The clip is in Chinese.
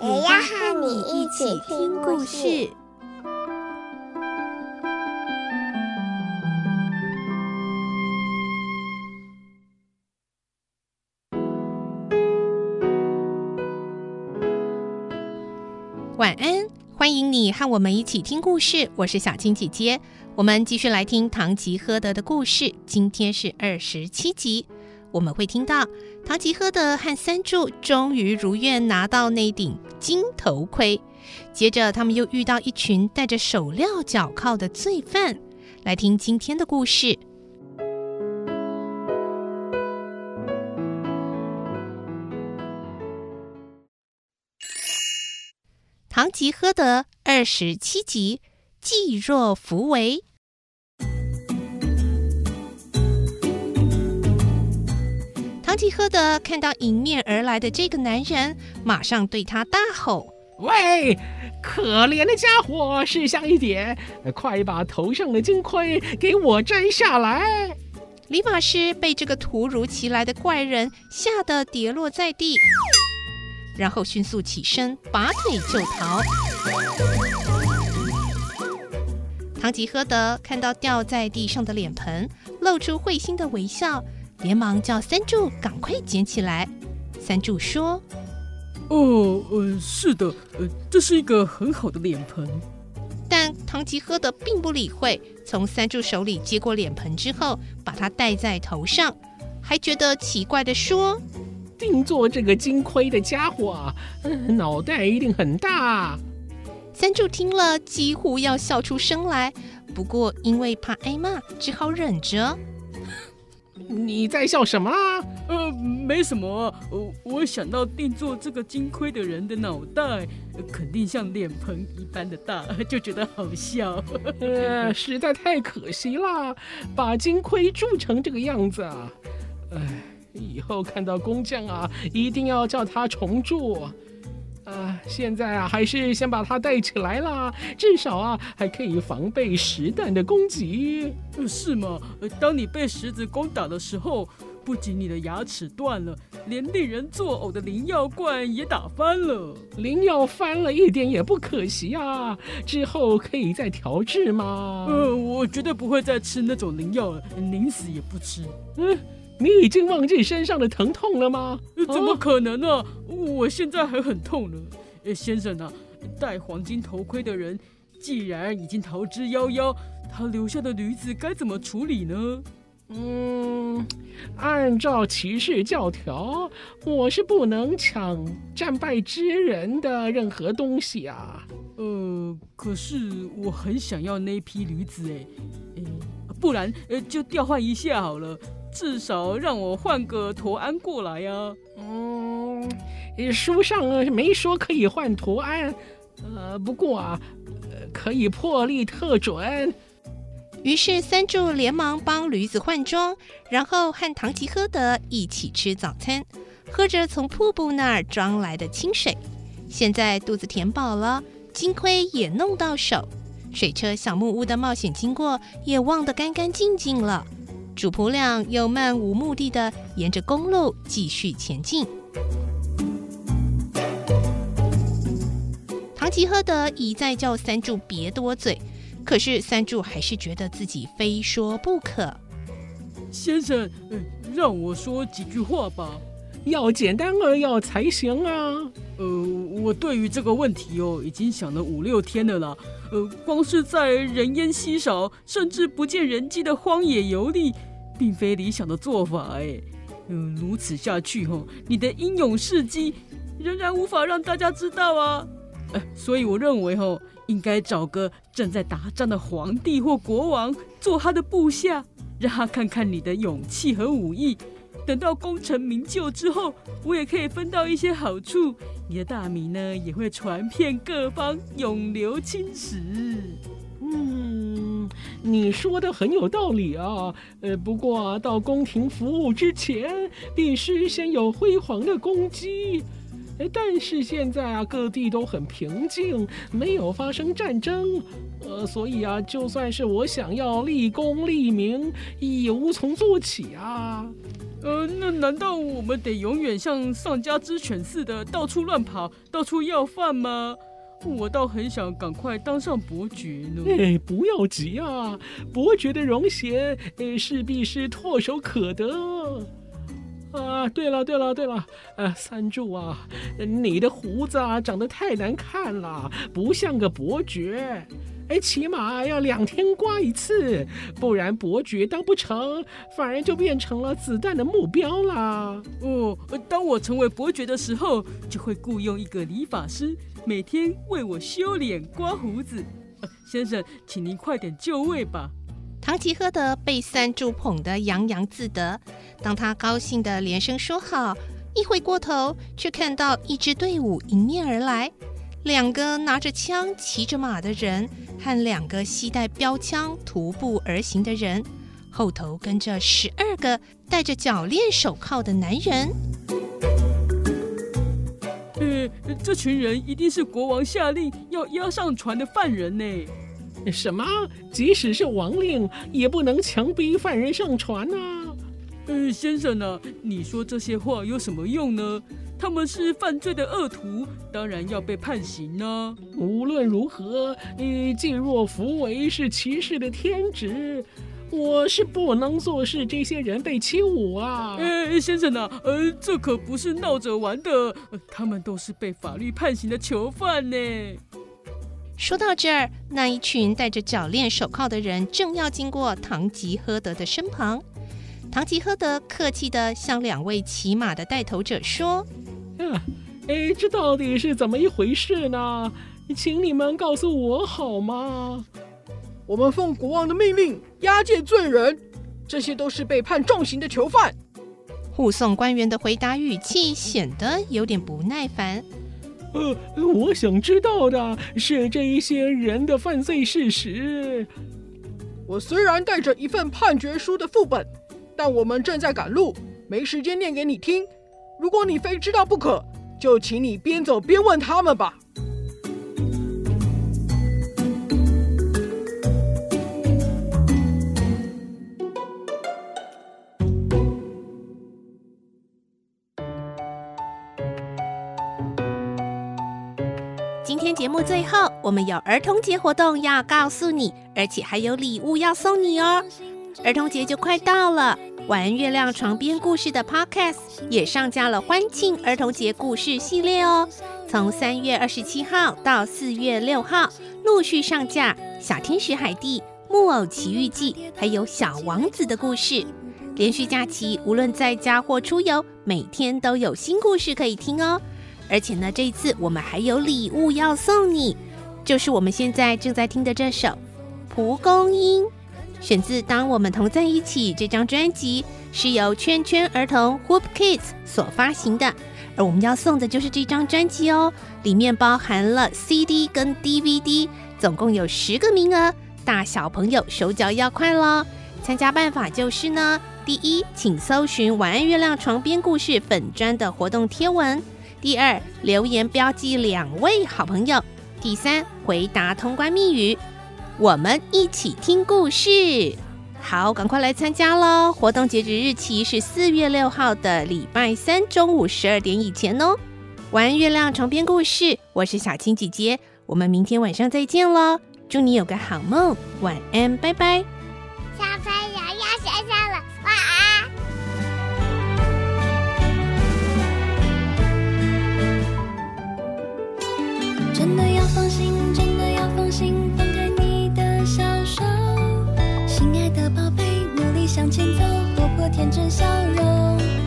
也要和你一起听故事。晚安，欢迎你和我们一起听故事。我是小青姐姐，我们继续来听《唐吉诃德》的故事。今天是二十七集，我们会听到唐吉诃德和三柱终于如愿拿到那顶金头盔。接着，他们又遇到一群戴着手镣脚铐的罪犯。来听今天的故事。唐吉诃德二十七集，济弱扶危。吉诃德看到迎面而来的这个男人，马上对他大吼：“喂，可怜的家伙，识相一点，快把头上的金盔给我摘下来！”理发师被这个突如其来的怪人吓得跌落在地。然后迅速起身，拔腿就逃。唐吉诃德看到掉在地上的脸盆，露出会心的微笑，连忙叫三柱赶快捡起来。三柱说：“哦，呃，是的，呃，这是一个很好的脸盆。”但唐吉诃德并不理会，从三柱手里接过脸盆之后，把它戴在头上，还觉得奇怪的说。定做这个金盔的家伙啊，脑袋一定很大。三柱听了几乎要笑出声来，不过因为怕挨骂，只好忍着。你在笑什么？呃，没什么。呃，我想到定做这个金盔的人的脑袋，肯定像脸盆一般的大，就觉得好笑。呃，实在太可惜啦，把金盔铸成这个样子啊，唉。以后看到工匠啊，一定要叫他重铸。啊，现在啊，还是先把它带起来啦，至少啊，还可以防备石弹的攻击。是吗？当你被石子攻打的时候，不仅你的牙齿断了，连令人作呕的灵药罐也打翻了。灵药翻了一点也不可惜啊，之后可以再调制吗？呃，我绝对不会再吃那种灵药了，宁死也不吃。嗯。你已经忘记身上的疼痛了吗？怎么可能呢？我现在还很痛呢。先生啊，戴黄金头盔的人既然已经逃之夭夭，他留下的驴子该怎么处理呢？嗯，按照骑士教条，我是不能抢战败之人的任何东西啊。呃，可是我很想要那批驴子哎，哎，不然呃就调换一下好了。至少让我换个驮鞍过来呀、啊。嗯，书上没说可以换驮鞍，呃，不过啊，可以破例特准。于是三柱连忙帮驴子换装，然后和唐吉诃德一起吃早餐，喝着从瀑布那儿装来的清水。现在肚子填饱了，金盔也弄到手，水车小木屋的冒险经过也忘得干干净净了。主仆俩又漫无目的的沿着公路继续前进。唐吉诃德一再叫三柱别多嘴，可是三柱还是觉得自己非说不可。先生，让我说几句话吧。要简单扼要才行啊。呃，我对于这个问题哦，已经想了五六天了啦。呃，光是在人烟稀少，甚至不见人迹的荒野游历。并非理想的做法，哎，嗯，如此下去吼，你的英勇事迹仍然无法让大家知道啊，呃，所以我认为吼，应该找个正在打仗的皇帝或国王做他的部下，让他看看你的勇气和武艺，等到功成名就之后，我也可以分到一些好处。你的大名呢，也会传遍各方，永留青史。你说的很有道理啊。呃，不过到宫廷服务之前，必须先有辉煌的功绩。但是现在啊，各地都很平静，没有发生战争，呃，所以啊，就算是我想要立功立名，也无从做起啊。呃，那难道我们得永远像丧家之犬似的到处乱跑，到处要饭吗？我倒很想赶快当上伯爵呢。哎，不要急啊，伯爵的荣衔，哎，势必是唾手可得。啊，对了，对了，对了，呃，三柱啊，你的胡子啊长得太难看了，不像个伯爵。哎，起码要两天刮一次，不然伯爵当不成，反而就变成了子弹的目标啦。哦，当我成为伯爵的时候，就会雇佣一个理发师，每天为我修脸、刮胡子。呃，先生，请您快点就位吧。唐吉诃德被三柱捧得洋洋自得。当他高兴的连声说好，一回过头，却看到一支队伍迎面而来，两个拿着枪、骑着马的人和两个携带标枪徒步而行的人，后头跟着十二个戴着脚链手铐的男人。呃，这群人一定是国王下令要押上船的犯人呢。什么？即使是王令，也不能强逼犯人上船啊！呃，先生呢、啊？你说这些话有什么用呢？他们是犯罪的恶徒，当然要被判刑呢、啊。无论如何，呃，济弱扶为是骑士的天职，我是不能坐视这些人被欺侮啊！呃，先生呢、啊？呃，这可不是闹着玩的，呃，他们都是被法律判刑的囚犯呢。说到这儿，那一群戴着脚链手铐的人正要经过唐吉诃德的身旁。唐吉诃德客气的向两位骑马的带头者说：“啊，哎，这到底是怎么一回事呢？请你们告诉我好吗？我们奉国王的命令押解罪人，这些都是被判重刑的囚犯。”护送官员的回答语气显得有点不耐烦。呃，我想知道的是这一些人的犯罪事实。我虽然带着一份判决书的副本，但我们正在赶路，没时间念给你听。如果你非知道不可，就请你边走边问他们吧。今天节目最后，我们有儿童节活动要告诉你，而且还有礼物要送你哦。儿童节就快到了，晚安月亮床边故事的 Podcast 也上架了欢庆儿童节故事系列哦。从三月二十七号到四月六号，陆续上架《小天使海蒂》《木偶奇遇记》还有《小王子》的故事。连续假期，无论在家或出游，每天都有新故事可以听哦。而且呢，这一次我们还有礼物要送你，就是我们现在正在听的这首《蒲公英》，选自《当我们同在一起》这张专辑，是由圈圈儿童 Whoop Kids 所发行的。而我们要送的就是这张专辑哦，里面包含了 CD 跟 DVD，总共有十个名额，大小朋友手脚要快喽！参加办法就是呢，第一，请搜寻“晚安月亮床边故事”粉专的活动贴文。第二，留言标记两位好朋友。第三，回答通关密语。我们一起听故事，好，赶快来参加喽！活动截止日期是四月六号的礼拜三中午十二点以前哦。晚安，月亮床边故事，我是小青姐姐，我们明天晚上再见喽！祝你有个好梦，晚安，拜拜。小朋友要睡觉了，晚安。真的要放心，真的要放心，天真笑容。